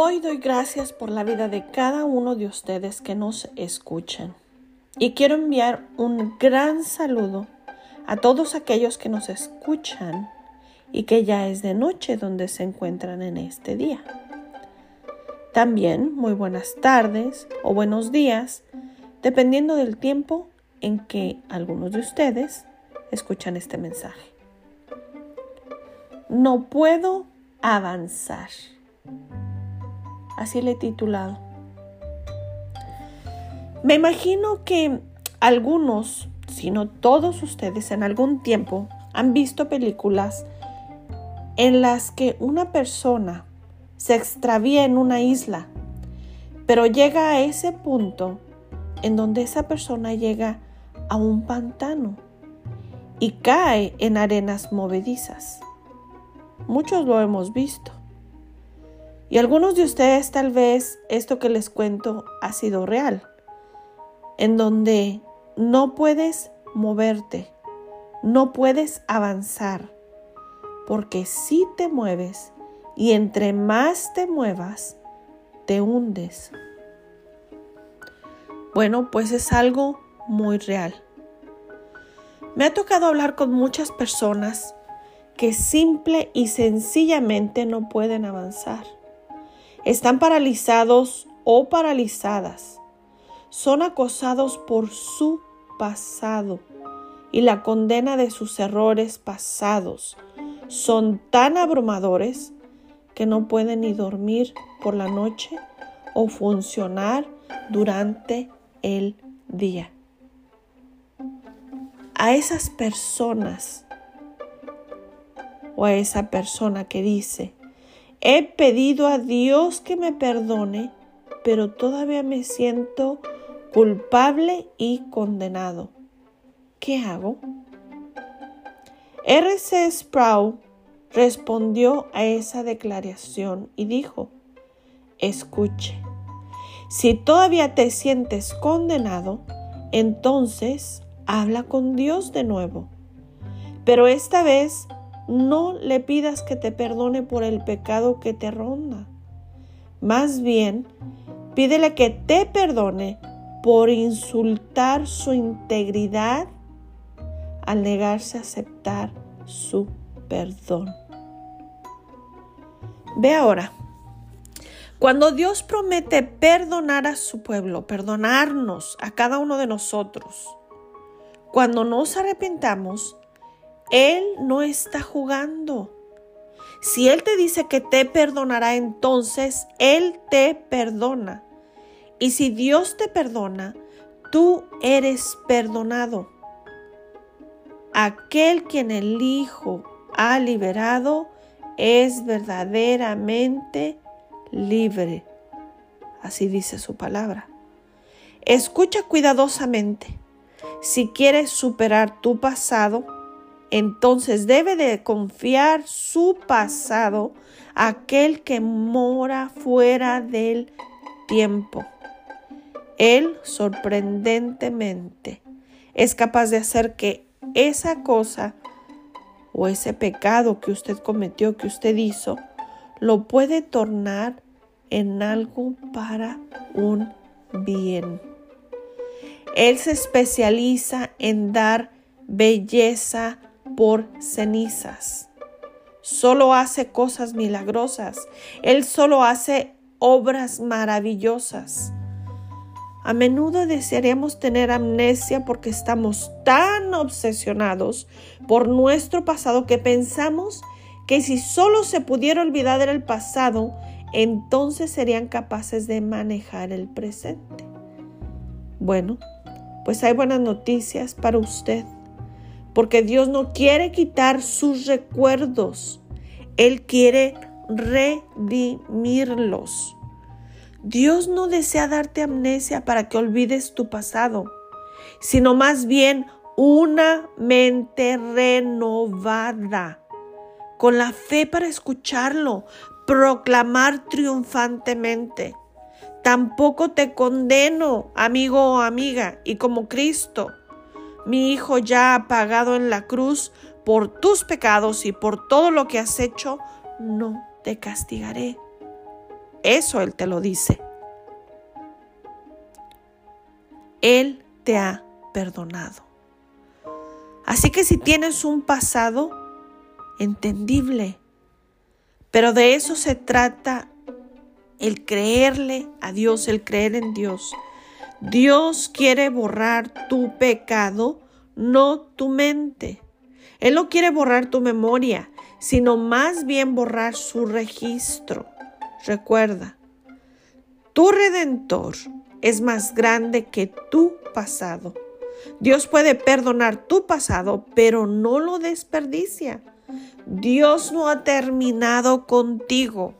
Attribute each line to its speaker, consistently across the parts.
Speaker 1: Hoy doy gracias por la vida de cada uno de ustedes que nos escuchan. Y quiero enviar un gran saludo a todos aquellos que nos escuchan y que ya es de noche donde se encuentran en este día. También muy buenas tardes o buenos días, dependiendo del tiempo en que algunos de ustedes escuchan este mensaje. No puedo avanzar. Así le he titulado. Me imagino que algunos, si no todos ustedes, en algún tiempo han visto películas en las que una persona se extravía en una isla, pero llega a ese punto en donde esa persona llega a un pantano y cae en arenas movedizas. Muchos lo hemos visto. Y algunos de ustedes tal vez esto que les cuento ha sido real, en donde no puedes moverte, no puedes avanzar, porque si te mueves y entre más te muevas, te hundes. Bueno, pues es algo muy real. Me ha tocado hablar con muchas personas que simple y sencillamente no pueden avanzar. Están paralizados o paralizadas. Son acosados por su pasado y la condena de sus errores pasados son tan abrumadores que no pueden ni dormir por la noche o funcionar durante el día. A esas personas o a esa persona que dice, he pedido a Dios que me perdone, pero todavía me siento culpable y condenado. ¿Qué hago? R.C. Sproul respondió a esa declaración y dijo, escuche, si todavía te sientes condenado, entonces habla con Dios de nuevo. Pero esta vez no le pidas que te perdone por el pecado que te ronda. Más bien, pídele que te perdone por insultar su integridad al negarse a aceptar su perdón. Ve ahora, cuando Dios promete perdonar a su pueblo, perdonarnos a cada uno de nosotros, cuando nos arrepentamos, él no está jugando. Si Él te dice que te perdonará, entonces Él te perdona. Y si Dios te perdona, tú eres perdonado. Aquel quien el Hijo ha liberado es verdaderamente libre. Así dice su palabra. Escucha cuidadosamente. Si quieres superar tu pasado, entonces debe de confiar su pasado a aquel que mora fuera del tiempo. Él sorprendentemente es capaz de hacer que esa cosa o ese pecado que usted cometió, que usted hizo, lo puede tornar en algo para un bien. Él se especializa en dar belleza por cenizas. Solo hace cosas milagrosas. Él solo hace obras maravillosas. A menudo desearíamos tener amnesia porque estamos tan obsesionados por nuestro pasado que pensamos que si solo se pudiera olvidar el pasado, entonces serían capaces de manejar el presente. Bueno, pues hay buenas noticias para usted porque Dios no quiere quitar sus recuerdos, Él quiere redimirlos. Dios no desea darte amnesia para que olvides tu pasado, sino más bien una mente renovada, con la fe para escucharlo, proclamar triunfantemente. Tampoco te condeno, amigo o amiga, y como Cristo mi Hijo ya ha pagado en la cruz por tus pecados y por todo lo que has hecho, no te castigaré. Eso Él te lo dice. Él te ha perdonado. Así que si tienes un pasado entendible, pero de eso se trata el creerle a Dios, el creer en Dios. Dios quiere borrar tu pecado, no tu mente. Él no quiere borrar tu memoria, sino más bien borrar su registro. Recuerda, tu redentor es más grande que tu pasado. Dios puede perdonar tu pasado, pero no lo desperdicia. Dios no ha terminado contigo.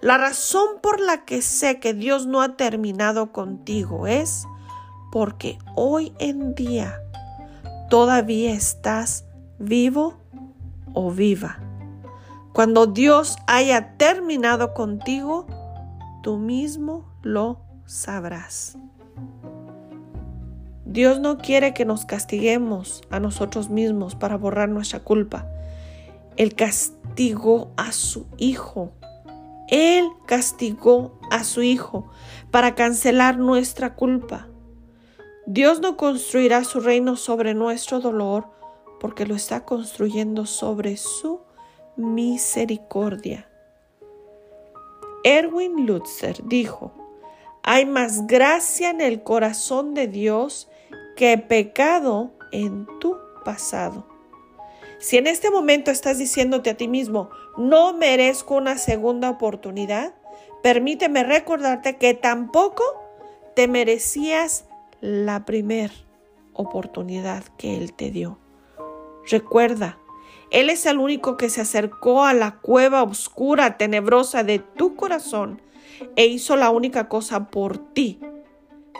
Speaker 1: La razón por la que sé que Dios no ha terminado contigo es porque hoy en día todavía estás vivo o viva. Cuando Dios haya terminado contigo, tú mismo lo sabrás. Dios no quiere que nos castiguemos a nosotros mismos para borrar nuestra culpa. Él castigó a su Hijo. Él castigó a su Hijo para cancelar nuestra culpa. Dios no construirá su reino sobre nuestro dolor porque lo está construyendo sobre su misericordia. Erwin Lutzer dijo, hay más gracia en el corazón de Dios que pecado en tu pasado. Si en este momento estás diciéndote a ti mismo, no merezco una segunda oportunidad, permíteme recordarte que tampoco te merecías la primera oportunidad que Él te dio. Recuerda, Él es el único que se acercó a la cueva oscura, tenebrosa de tu corazón e hizo la única cosa por ti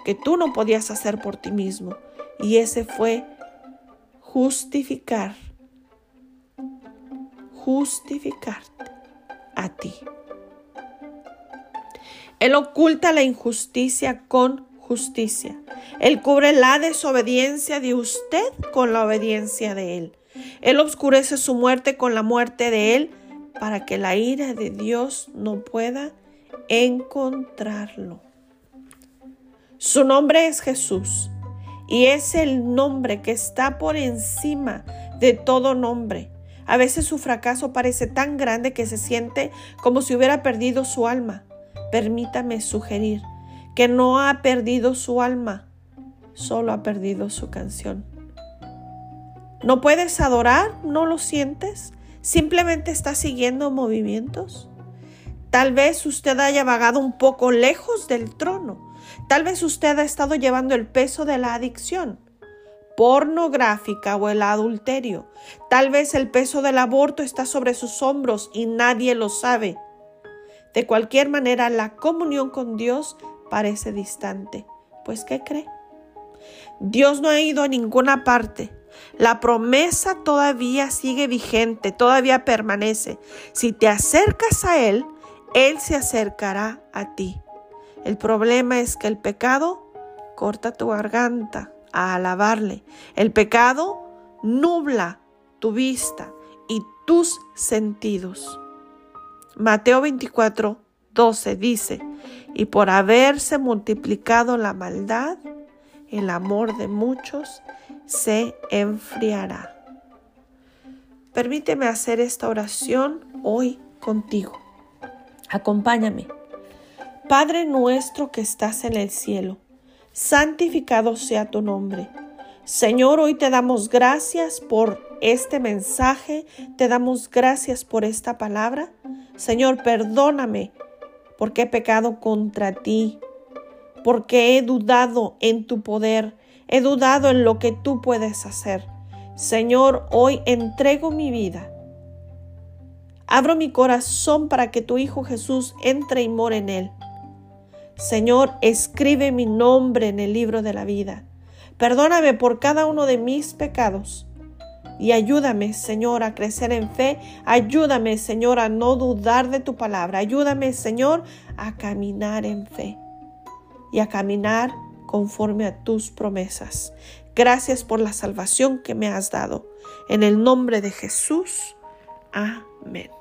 Speaker 1: que tú no podías hacer por ti mismo. Y ese fue justificar, justificarte a ti. Él oculta la injusticia con justicia. Él cubre la desobediencia de usted con la obediencia de Él. Él oscurece su muerte con la muerte de Él para que la ira de Dios no pueda encontrarlo. Su nombre es Jesús y es el nombre que está por encima de todo nombre. A veces su fracaso parece tan grande que se siente como si hubiera perdido su alma. Permítame sugerir que no ha perdido su alma, solo ha perdido su canción. ¿No puedes adorar? ¿No lo sientes? ¿Simplemente estás siguiendo movimientos? Tal vez usted haya vagado un poco lejos del trono. Tal vez usted ha estado llevando el peso de la adicción pornográfica o el adulterio. Tal vez el peso del aborto está sobre sus hombros y nadie lo sabe. De cualquier manera, la comunión con Dios parece distante. Pues, ¿qué cree? Dios no ha ido a ninguna parte. La promesa todavía sigue vigente, todavía permanece. Si te acercas a Él, él se acercará a ti. El problema es que el pecado corta tu garganta a alabarle. El pecado nubla tu vista y tus sentidos. Mateo 24, 12 dice, y por haberse multiplicado la maldad, el amor de muchos se enfriará. Permíteme hacer esta oración hoy contigo. Acompáñame. Padre nuestro que estás en el cielo, santificado sea tu nombre. Señor, hoy te damos gracias por este mensaje, te damos gracias por esta palabra. Señor, perdóname porque he pecado contra ti, porque he dudado en tu poder, he dudado en lo que tú puedes hacer. Señor, hoy entrego mi vida Abro mi corazón para que tu Hijo Jesús entre y more en él. Señor, escribe mi nombre en el libro de la vida. Perdóname por cada uno de mis pecados. Y ayúdame, Señor, a crecer en fe. Ayúdame, Señor, a no dudar de tu palabra. Ayúdame, Señor, a caminar en fe y a caminar conforme a tus promesas. Gracias por la salvación que me has dado. En el nombre de Jesús. Amén.